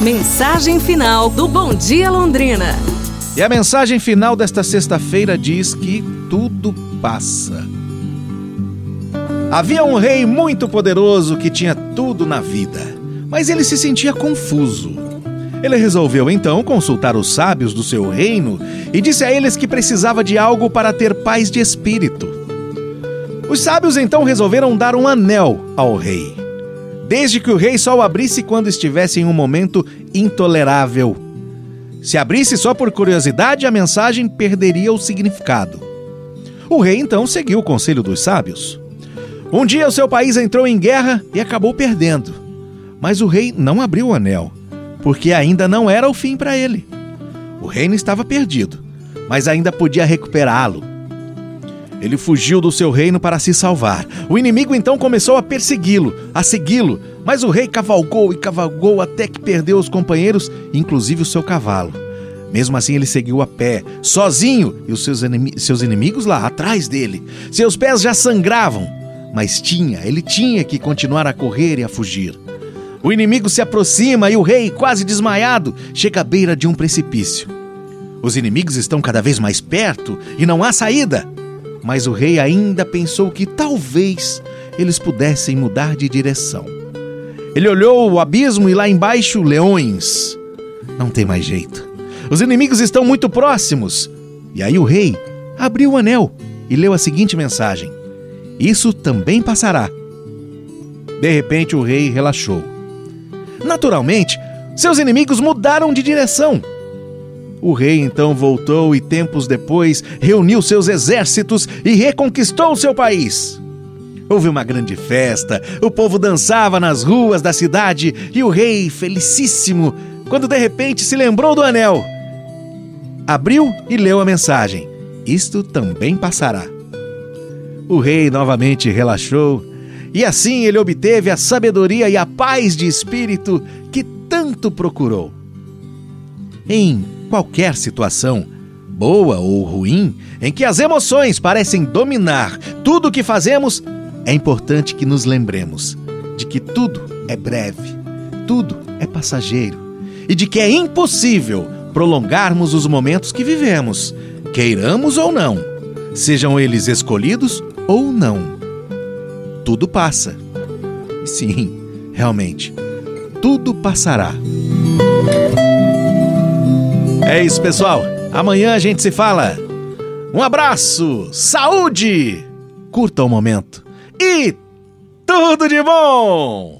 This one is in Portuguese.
Mensagem final do Bom Dia Londrina. E a mensagem final desta sexta-feira diz que tudo passa. Havia um rei muito poderoso que tinha tudo na vida, mas ele se sentia confuso. Ele resolveu então consultar os sábios do seu reino e disse a eles que precisava de algo para ter paz de espírito. Os sábios então resolveram dar um anel ao rei desde que o rei só o abrisse quando estivesse em um momento intolerável. Se abrisse só por curiosidade, a mensagem perderia o significado. O rei então seguiu o conselho dos sábios. Um dia o seu país entrou em guerra e acabou perdendo. Mas o rei não abriu o anel, porque ainda não era o fim para ele. O reino estava perdido, mas ainda podia recuperá-lo. Ele fugiu do seu reino para se salvar. O inimigo então começou a persegui-lo, a segui-lo, mas o rei cavalgou e cavalgou até que perdeu os companheiros, inclusive o seu cavalo. Mesmo assim, ele seguiu a pé, sozinho, e os seus, seus inimigos lá atrás dele. Seus pés já sangravam, mas tinha, ele tinha que continuar a correr e a fugir. O inimigo se aproxima e o rei, quase desmaiado, chega à beira de um precipício. Os inimigos estão cada vez mais perto e não há saída. Mas o rei ainda pensou que talvez eles pudessem mudar de direção. Ele olhou o abismo e lá embaixo leões. Não tem mais jeito. Os inimigos estão muito próximos. E aí o rei abriu o anel e leu a seguinte mensagem: Isso também passará. De repente o rei relaxou. Naturalmente, seus inimigos mudaram de direção. O rei então voltou e, tempos depois, reuniu seus exércitos e reconquistou seu país. Houve uma grande festa, o povo dançava nas ruas da cidade e o rei, felicíssimo, quando de repente se lembrou do anel. Abriu e leu a mensagem: Isto também passará. O rei novamente relaxou e assim ele obteve a sabedoria e a paz de espírito que tanto procurou. Em qualquer situação, boa ou ruim, em que as emoções parecem dominar tudo o que fazemos, é importante que nos lembremos de que tudo é breve, tudo é passageiro e de que é impossível prolongarmos os momentos que vivemos, queiramos ou não, sejam eles escolhidos ou não. Tudo passa. Sim, realmente, tudo passará. É isso, pessoal. Amanhã a gente se fala. Um abraço, saúde, curta o momento e tudo de bom!